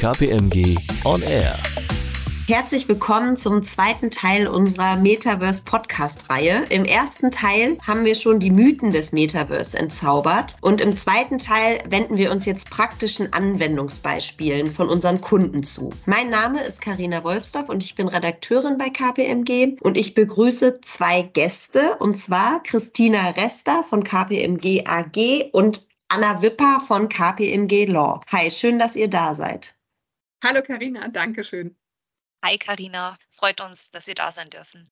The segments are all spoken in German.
KPMG On Air. Herzlich willkommen zum zweiten Teil unserer Metaverse Podcast-Reihe. Im ersten Teil haben wir schon die Mythen des Metaverse entzaubert und im zweiten Teil wenden wir uns jetzt praktischen Anwendungsbeispielen von unseren Kunden zu. Mein Name ist Karina Wolfsdorf und ich bin Redakteurin bei KPMG und ich begrüße zwei Gäste und zwar Christina Rester von KPMG AG und Anna Wipper von KPMG Law. Hi, schön, dass ihr da seid. Hallo Karina, danke schön. Hi Karina, freut uns, dass wir da sein dürfen.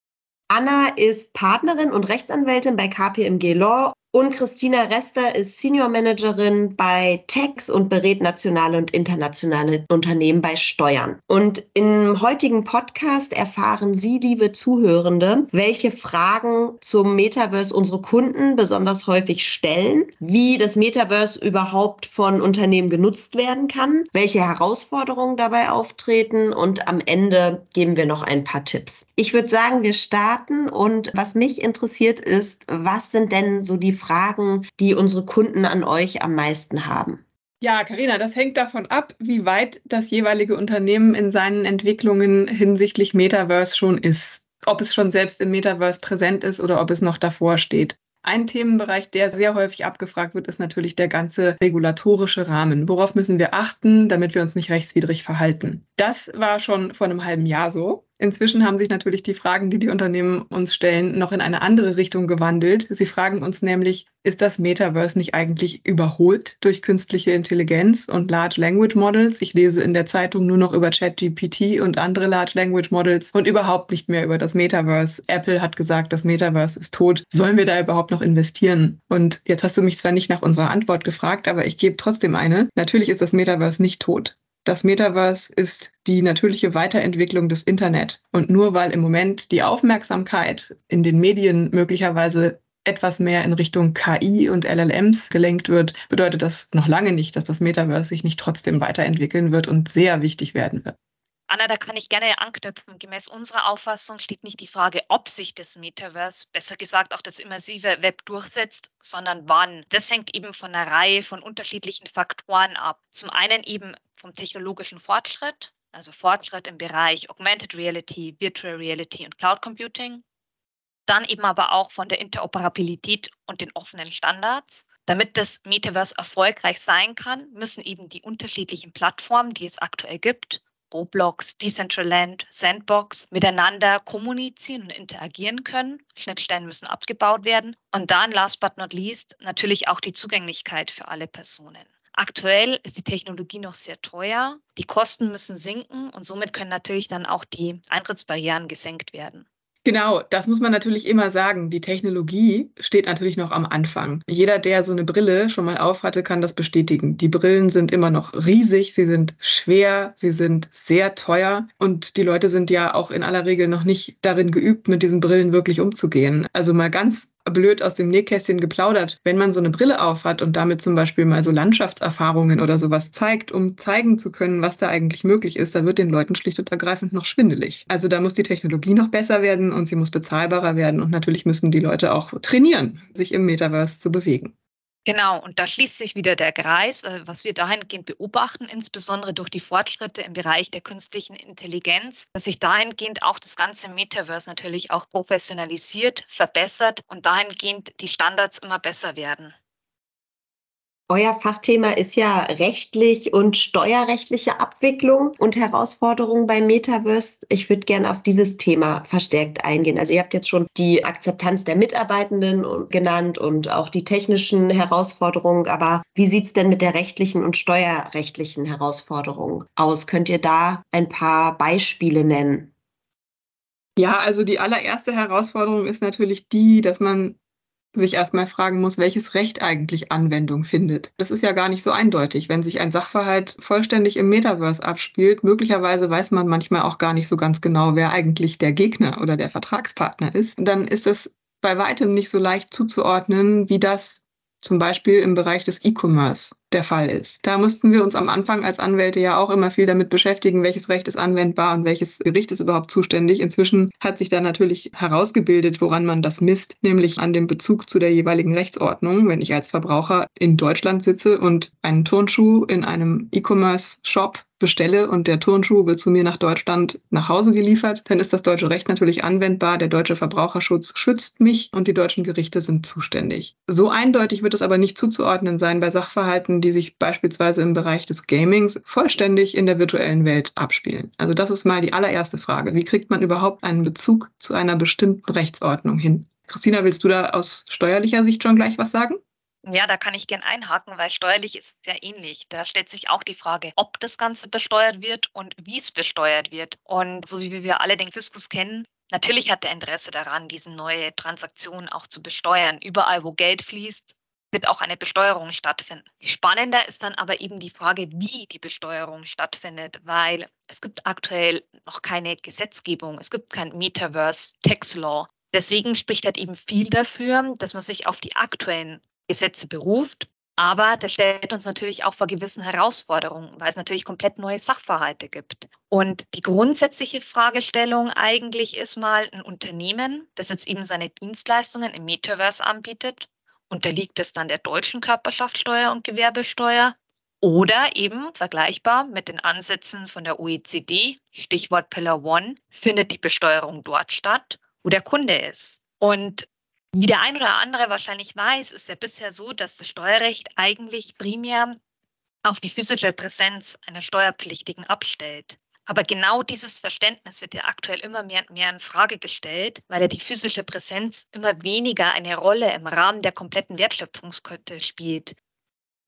Anna ist Partnerin und Rechtsanwältin bei KPMG Law und Christina Rester ist Senior Managerin bei Tex und berät nationale und internationale Unternehmen bei Steuern. Und im heutigen Podcast erfahren Sie, liebe Zuhörende, welche Fragen zum Metaverse unsere Kunden besonders häufig stellen, wie das Metaverse überhaupt von Unternehmen genutzt werden kann, welche Herausforderungen dabei auftreten und am Ende geben wir noch ein paar Tipps. Ich würde sagen, wir starten und was mich interessiert ist, was sind denn so die Fragen, die unsere Kunden an euch am meisten haben? Ja, Karina, das hängt davon ab, wie weit das jeweilige Unternehmen in seinen Entwicklungen hinsichtlich Metaverse schon ist. Ob es schon selbst im Metaverse präsent ist oder ob es noch davor steht. Ein Themenbereich, der sehr häufig abgefragt wird, ist natürlich der ganze regulatorische Rahmen. Worauf müssen wir achten, damit wir uns nicht rechtswidrig verhalten? Das war schon vor einem halben Jahr so. Inzwischen haben sich natürlich die Fragen, die die Unternehmen uns stellen, noch in eine andere Richtung gewandelt. Sie fragen uns nämlich, ist das Metaverse nicht eigentlich überholt durch künstliche Intelligenz und Large Language Models? Ich lese in der Zeitung nur noch über ChatGPT und andere Large Language Models und überhaupt nicht mehr über das Metaverse. Apple hat gesagt, das Metaverse ist tot. Sollen wir da überhaupt noch investieren? Und jetzt hast du mich zwar nicht nach unserer Antwort gefragt, aber ich gebe trotzdem eine. Natürlich ist das Metaverse nicht tot. Das Metaverse ist die natürliche Weiterentwicklung des Internet. Und nur weil im Moment die Aufmerksamkeit in den Medien möglicherweise etwas mehr in Richtung KI und LLMs gelenkt wird, bedeutet das noch lange nicht, dass das Metaverse sich nicht trotzdem weiterentwickeln wird und sehr wichtig werden wird. Anna, da kann ich gerne anknüpfen. Gemäß unserer Auffassung steht nicht die Frage, ob sich das Metaverse, besser gesagt auch das immersive Web durchsetzt, sondern wann. Das hängt eben von einer Reihe von unterschiedlichen Faktoren ab. Zum einen eben vom technologischen Fortschritt, also Fortschritt im Bereich Augmented Reality, Virtual Reality und Cloud Computing. Dann eben aber auch von der Interoperabilität und den offenen Standards. Damit das Metaverse erfolgreich sein kann, müssen eben die unterschiedlichen Plattformen, die es aktuell gibt, Roblox, Decentraland, Sandbox miteinander kommunizieren und interagieren können. Schnittstellen müssen abgebaut werden. Und dann, last but not least, natürlich auch die Zugänglichkeit für alle Personen. Aktuell ist die Technologie noch sehr teuer. Die Kosten müssen sinken und somit können natürlich dann auch die Eintrittsbarrieren gesenkt werden. Genau, das muss man natürlich immer sagen. Die Technologie steht natürlich noch am Anfang. Jeder, der so eine Brille schon mal aufhatte, kann das bestätigen. Die Brillen sind immer noch riesig, sie sind schwer, sie sind sehr teuer und die Leute sind ja auch in aller Regel noch nicht darin geübt, mit diesen Brillen wirklich umzugehen. Also mal ganz blöd aus dem Nähkästchen geplaudert. Wenn man so eine Brille aufhat und damit zum Beispiel mal so Landschaftserfahrungen oder sowas zeigt, um zeigen zu können, was da eigentlich möglich ist, dann wird den Leuten schlicht und ergreifend noch schwindelig. Also da muss die Technologie noch besser werden und sie muss bezahlbarer werden und natürlich müssen die Leute auch trainieren, sich im Metaverse zu bewegen. Genau, und da schließt sich wieder der Kreis, äh, was wir dahingehend beobachten, insbesondere durch die Fortschritte im Bereich der künstlichen Intelligenz, dass sich dahingehend auch das ganze Metaverse natürlich auch professionalisiert, verbessert und dahingehend die Standards immer besser werden. Euer Fachthema ist ja rechtlich und steuerrechtliche Abwicklung und Herausforderungen beim Metaverse. Ich würde gerne auf dieses Thema verstärkt eingehen. Also ihr habt jetzt schon die Akzeptanz der Mitarbeitenden genannt und auch die technischen Herausforderungen. Aber wie sieht es denn mit der rechtlichen und steuerrechtlichen Herausforderung aus? Könnt ihr da ein paar Beispiele nennen? Ja, also die allererste Herausforderung ist natürlich die, dass man sich erstmal fragen muss, welches Recht eigentlich Anwendung findet. Das ist ja gar nicht so eindeutig. Wenn sich ein Sachverhalt vollständig im Metaverse abspielt, möglicherweise weiß man manchmal auch gar nicht so ganz genau, wer eigentlich der Gegner oder der Vertragspartner ist. Dann ist es bei weitem nicht so leicht zuzuordnen, wie das zum Beispiel im Bereich des E-Commerce der Fall ist. Da mussten wir uns am Anfang als Anwälte ja auch immer viel damit beschäftigen, welches Recht ist anwendbar und welches Gericht ist überhaupt zuständig. Inzwischen hat sich da natürlich herausgebildet, woran man das misst, nämlich an dem Bezug zu der jeweiligen Rechtsordnung. Wenn ich als Verbraucher in Deutschland sitze und einen Turnschuh in einem E-Commerce-Shop bestelle und der Turnschuh wird zu mir nach Deutschland nach Hause geliefert, dann ist das deutsche Recht natürlich anwendbar. Der deutsche Verbraucherschutz schützt mich und die deutschen Gerichte sind zuständig. So eindeutig wird es aber nicht zuzuordnen sein bei Sachverhalten, die sich beispielsweise im Bereich des Gamings vollständig in der virtuellen Welt abspielen. Also das ist mal die allererste Frage. Wie kriegt man überhaupt einen Bezug zu einer bestimmten Rechtsordnung hin? Christina, willst du da aus steuerlicher Sicht schon gleich was sagen? Ja, da kann ich gern einhaken, weil steuerlich ist es ja ähnlich. Da stellt sich auch die Frage, ob das Ganze besteuert wird und wie es besteuert wird. Und so wie wir alle den Fiskus kennen, natürlich hat er Interesse daran, diese neue Transaktion auch zu besteuern. Überall, wo Geld fließt, wird auch eine Besteuerung stattfinden. Spannender ist dann aber eben die Frage, wie die Besteuerung stattfindet, weil es gibt aktuell noch keine Gesetzgebung, es gibt kein Metaverse Tax Law. Deswegen spricht halt eben viel dafür, dass man sich auf die aktuellen Gesetze beruft. Aber das stellt uns natürlich auch vor gewissen Herausforderungen, weil es natürlich komplett neue Sachverhalte gibt. Und die grundsätzliche Fragestellung eigentlich ist mal ein Unternehmen, das jetzt eben seine Dienstleistungen im Metaverse anbietet, unterliegt es dann der deutschen Körperschaftssteuer und Gewerbesteuer oder eben vergleichbar mit den Ansätzen von der OECD, Stichwort Pillar One, findet die Besteuerung dort statt, wo der Kunde ist. Und wie der ein oder andere wahrscheinlich weiß, ist ja bisher so, dass das Steuerrecht eigentlich primär auf die physische Präsenz einer Steuerpflichtigen abstellt. Aber genau dieses Verständnis wird ja aktuell immer mehr und mehr in Frage gestellt, weil ja die physische Präsenz immer weniger eine Rolle im Rahmen der kompletten Wertschöpfungskette spielt.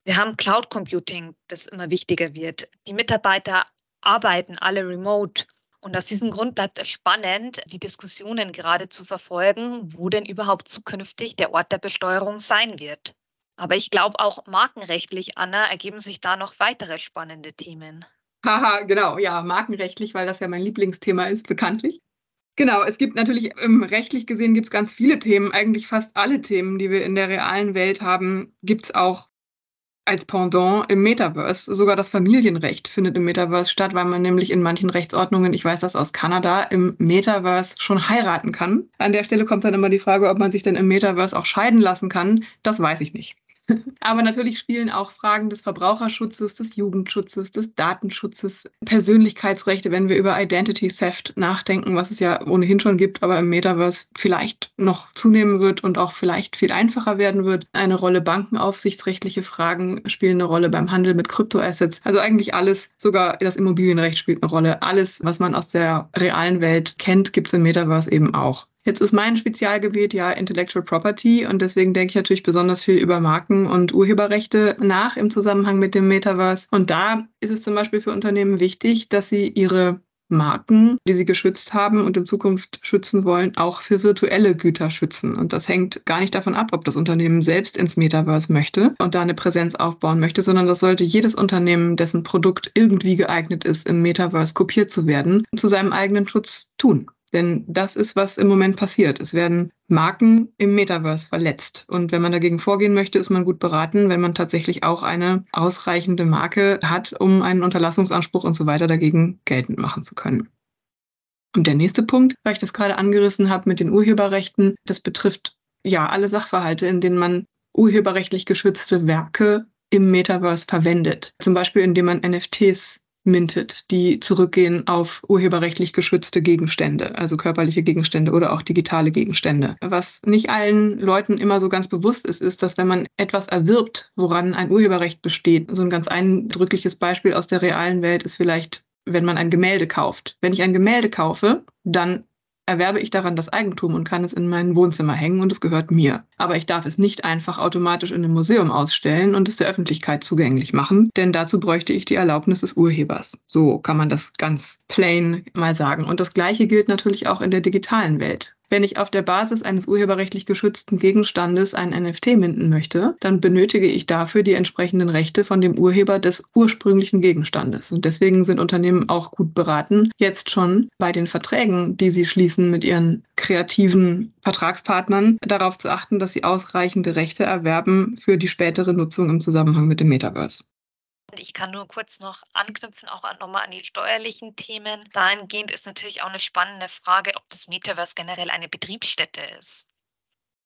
Wir haben Cloud Computing, das immer wichtiger wird. Die Mitarbeiter arbeiten alle remote und aus diesem Grund bleibt es spannend, die Diskussionen gerade zu verfolgen, wo denn überhaupt zukünftig der Ort der Besteuerung sein wird. Aber ich glaube auch markenrechtlich, Anna, ergeben sich da noch weitere spannende Themen. Haha, genau, ja, markenrechtlich, weil das ja mein Lieblingsthema ist, bekanntlich. Genau, es gibt natürlich, ähm, rechtlich gesehen gibt es ganz viele Themen, eigentlich fast alle Themen, die wir in der realen Welt haben, gibt es auch als Pendant im Metaverse. Sogar das Familienrecht findet im Metaverse statt, weil man nämlich in manchen Rechtsordnungen, ich weiß das aus Kanada, im Metaverse schon heiraten kann. An der Stelle kommt dann immer die Frage, ob man sich denn im Metaverse auch scheiden lassen kann. Das weiß ich nicht. Aber natürlich spielen auch Fragen des Verbraucherschutzes, des Jugendschutzes, des Datenschutzes, Persönlichkeitsrechte, wenn wir über Identity Theft nachdenken, was es ja ohnehin schon gibt, aber im Metaverse vielleicht noch zunehmen wird und auch vielleicht viel einfacher werden wird. Eine Rolle bankenaufsichtsrechtliche Fragen spielen eine Rolle beim Handel mit Kryptoassets. Also eigentlich alles, sogar das Immobilienrecht spielt eine Rolle. Alles, was man aus der realen Welt kennt, gibt es im Metaverse eben auch. Jetzt ist mein Spezialgebiet ja Intellectual Property und deswegen denke ich natürlich besonders viel über Marken und Urheberrechte nach im Zusammenhang mit dem Metaverse. Und da ist es zum Beispiel für Unternehmen wichtig, dass sie ihre Marken, die sie geschützt haben und in Zukunft schützen wollen, auch für virtuelle Güter schützen. Und das hängt gar nicht davon ab, ob das Unternehmen selbst ins Metaverse möchte und da eine Präsenz aufbauen möchte, sondern das sollte jedes Unternehmen, dessen Produkt irgendwie geeignet ist, im Metaverse kopiert zu werden, zu seinem eigenen Schutz tun. Denn das ist, was im Moment passiert. Es werden Marken im Metaverse verletzt. Und wenn man dagegen vorgehen möchte, ist man gut beraten, wenn man tatsächlich auch eine ausreichende Marke hat, um einen Unterlassungsanspruch und so weiter dagegen geltend machen zu können. Und der nächste Punkt, weil ich das gerade angerissen habe mit den Urheberrechten, das betrifft ja alle Sachverhalte, in denen man urheberrechtlich geschützte Werke im Metaverse verwendet. Zum Beispiel, indem man NFTs mintet, die zurückgehen auf urheberrechtlich geschützte Gegenstände, also körperliche Gegenstände oder auch digitale Gegenstände. Was nicht allen Leuten immer so ganz bewusst ist, ist, dass wenn man etwas erwirbt, woran ein Urheberrecht besteht, so ein ganz eindrückliches Beispiel aus der realen Welt ist vielleicht wenn man ein Gemälde kauft. Wenn ich ein Gemälde kaufe, dann erwerbe ich daran das Eigentum und kann es in mein Wohnzimmer hängen und es gehört mir. Aber ich darf es nicht einfach automatisch in einem Museum ausstellen und es der Öffentlichkeit zugänglich machen, denn dazu bräuchte ich die Erlaubnis des Urhebers. So kann man das ganz plain mal sagen. Und das Gleiche gilt natürlich auch in der digitalen Welt. Wenn ich auf der Basis eines urheberrechtlich geschützten Gegenstandes ein NFT minden möchte, dann benötige ich dafür die entsprechenden Rechte von dem Urheber des ursprünglichen Gegenstandes. Und deswegen sind Unternehmen auch gut beraten, jetzt schon bei den Verträgen, die sie schließen mit ihren kreativen Vertragspartnern, darauf zu achten, dass sie ausreichende Rechte erwerben für die spätere Nutzung im Zusammenhang mit dem Metaverse. Ich kann nur kurz noch anknüpfen, auch nochmal an die steuerlichen Themen. Dahingehend ist natürlich auch eine spannende Frage, ob das Metaverse generell eine Betriebsstätte ist.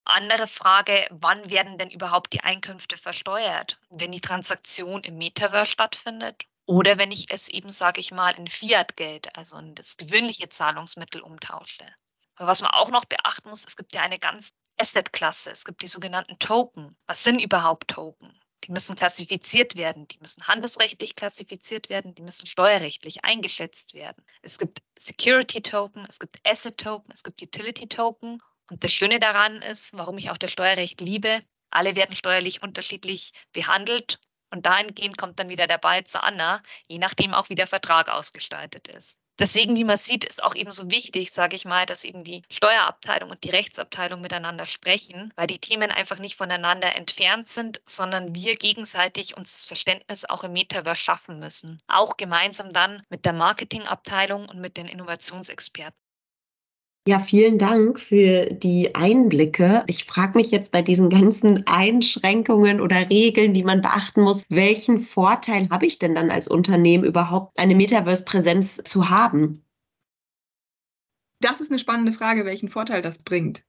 Andere Frage, wann werden denn überhaupt die Einkünfte versteuert? Wenn die Transaktion im Metaverse stattfindet oder wenn ich es eben, sage ich mal, in Fiat-Geld, also in das gewöhnliche Zahlungsmittel umtausche. Aber was man auch noch beachten muss, es gibt ja eine ganz Asset-Klasse, es gibt die sogenannten Token. Was sind überhaupt Token? Die müssen klassifiziert werden, die müssen handelsrechtlich klassifiziert werden, die müssen steuerrechtlich eingeschätzt werden. Es gibt Security Token, es gibt Asset Token, es gibt Utility Token. Und das Schöne daran ist, warum ich auch das Steuerrecht liebe, alle werden steuerlich unterschiedlich behandelt und dahingehend kommt dann wieder der Ball zu Anna, je nachdem auch wie der Vertrag ausgestaltet ist. Deswegen, wie man sieht, ist auch eben so wichtig, sage ich mal, dass eben die Steuerabteilung und die Rechtsabteilung miteinander sprechen, weil die Themen einfach nicht voneinander entfernt sind, sondern wir gegenseitig uns das Verständnis auch im Metaverse schaffen müssen. Auch gemeinsam dann mit der Marketingabteilung und mit den Innovationsexperten. Ja, vielen Dank für die Einblicke. Ich frage mich jetzt bei diesen ganzen Einschränkungen oder Regeln, die man beachten muss, welchen Vorteil habe ich denn dann als Unternehmen überhaupt, eine Metaverse-Präsenz zu haben? Das ist eine spannende Frage, welchen Vorteil das bringt.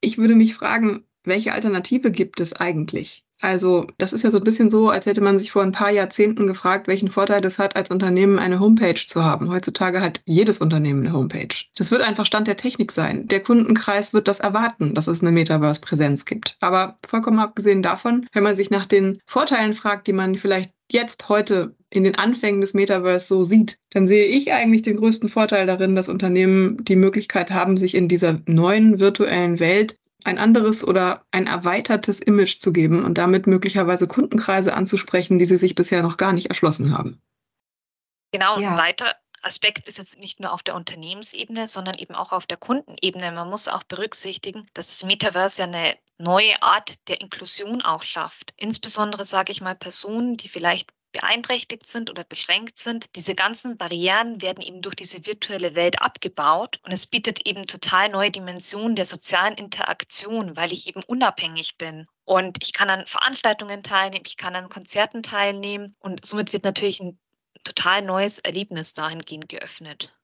Ich würde mich fragen, welche Alternative gibt es eigentlich? Also das ist ja so ein bisschen so, als hätte man sich vor ein paar Jahrzehnten gefragt, welchen Vorteil es hat, als Unternehmen eine Homepage zu haben. Heutzutage hat jedes Unternehmen eine Homepage. Das wird einfach Stand der Technik sein. Der Kundenkreis wird das erwarten, dass es eine Metaverse-Präsenz gibt. Aber vollkommen abgesehen davon, wenn man sich nach den Vorteilen fragt, die man vielleicht jetzt heute in den Anfängen des Metaverse so sieht, dann sehe ich eigentlich den größten Vorteil darin, dass Unternehmen die Möglichkeit haben, sich in dieser neuen virtuellen Welt ein anderes oder ein erweitertes Image zu geben und damit möglicherweise Kundenkreise anzusprechen, die sie sich bisher noch gar nicht erschlossen haben. Genau, ja. ein weiterer Aspekt ist jetzt nicht nur auf der Unternehmensebene, sondern eben auch auf der Kundenebene. Man muss auch berücksichtigen, dass das Metaverse ja eine neue Art der Inklusion auch schafft. Insbesondere sage ich mal Personen, die vielleicht beeinträchtigt sind oder beschränkt sind. Diese ganzen Barrieren werden eben durch diese virtuelle Welt abgebaut und es bietet eben total neue Dimensionen der sozialen Interaktion, weil ich eben unabhängig bin. Und ich kann an Veranstaltungen teilnehmen, ich kann an Konzerten teilnehmen und somit wird natürlich ein total neues Erlebnis dahingehend geöffnet.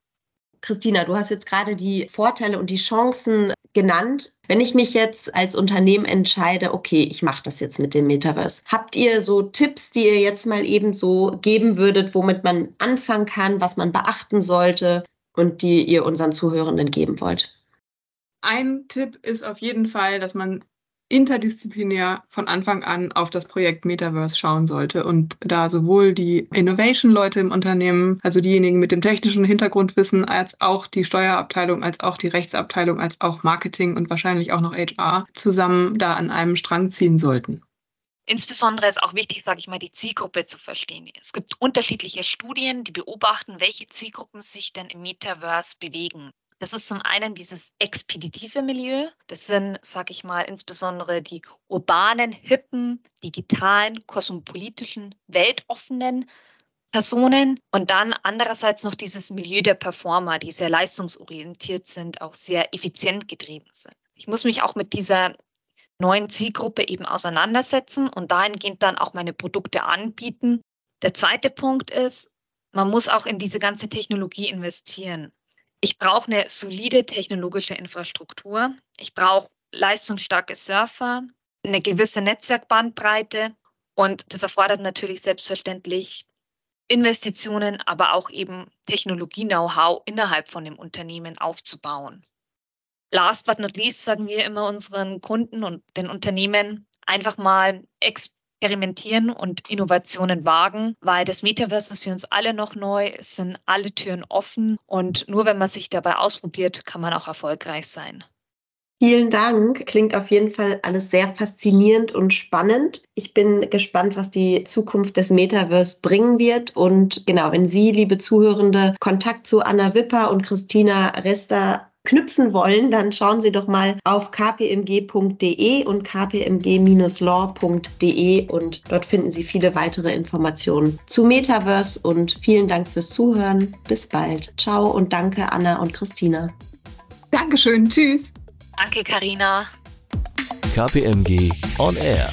Christina, du hast jetzt gerade die Vorteile und die Chancen genannt. Wenn ich mich jetzt als Unternehmen entscheide, okay, ich mache das jetzt mit dem Metaverse, habt ihr so Tipps, die ihr jetzt mal eben so geben würdet, womit man anfangen kann, was man beachten sollte und die ihr unseren Zuhörenden geben wollt? Ein Tipp ist auf jeden Fall, dass man interdisziplinär von Anfang an auf das Projekt Metaverse schauen sollte und da sowohl die Innovation-Leute im Unternehmen, also diejenigen mit dem technischen Hintergrundwissen, als auch die Steuerabteilung, als auch die Rechtsabteilung, als auch Marketing und wahrscheinlich auch noch HR zusammen da an einem Strang ziehen sollten. Insbesondere ist auch wichtig, sage ich mal, die Zielgruppe zu verstehen. Es gibt unterschiedliche Studien, die beobachten, welche Zielgruppen sich denn im Metaverse bewegen. Das ist zum einen dieses expeditive Milieu. Das sind, sag ich mal, insbesondere die urbanen, hippen, digitalen, kosmopolitischen, weltoffenen Personen und dann andererseits noch dieses Milieu der Performer, die sehr leistungsorientiert sind, auch sehr effizient getrieben sind. Ich muss mich auch mit dieser neuen Zielgruppe eben auseinandersetzen und dahingehend dann auch meine Produkte anbieten. Der zweite Punkt ist, man muss auch in diese ganze Technologie investieren. Ich brauche eine solide technologische Infrastruktur. Ich brauche leistungsstarke Surfer, eine gewisse Netzwerkbandbreite und das erfordert natürlich selbstverständlich Investitionen, aber auch eben Technologie-Know-how innerhalb von dem Unternehmen aufzubauen. Last but not least sagen wir immer unseren Kunden und den Unternehmen einfach mal experimentieren und Innovationen wagen, weil das Metaverse ist für uns alle noch neu, es sind alle Türen offen und nur wenn man sich dabei ausprobiert, kann man auch erfolgreich sein. Vielen Dank. Klingt auf jeden Fall alles sehr faszinierend und spannend. Ich bin gespannt, was die Zukunft des Metaverse bringen wird. Und genau, wenn Sie, liebe Zuhörende, Kontakt zu Anna Wipper und Christina Rester knüpfen wollen, dann schauen Sie doch mal auf kpmg.de und kpmg-law.de und dort finden Sie viele weitere Informationen zu Metaverse und vielen Dank fürs Zuhören. Bis bald. Ciao und danke Anna und Christina. Dankeschön. Tschüss. Danke, Karina. KPMG On Air.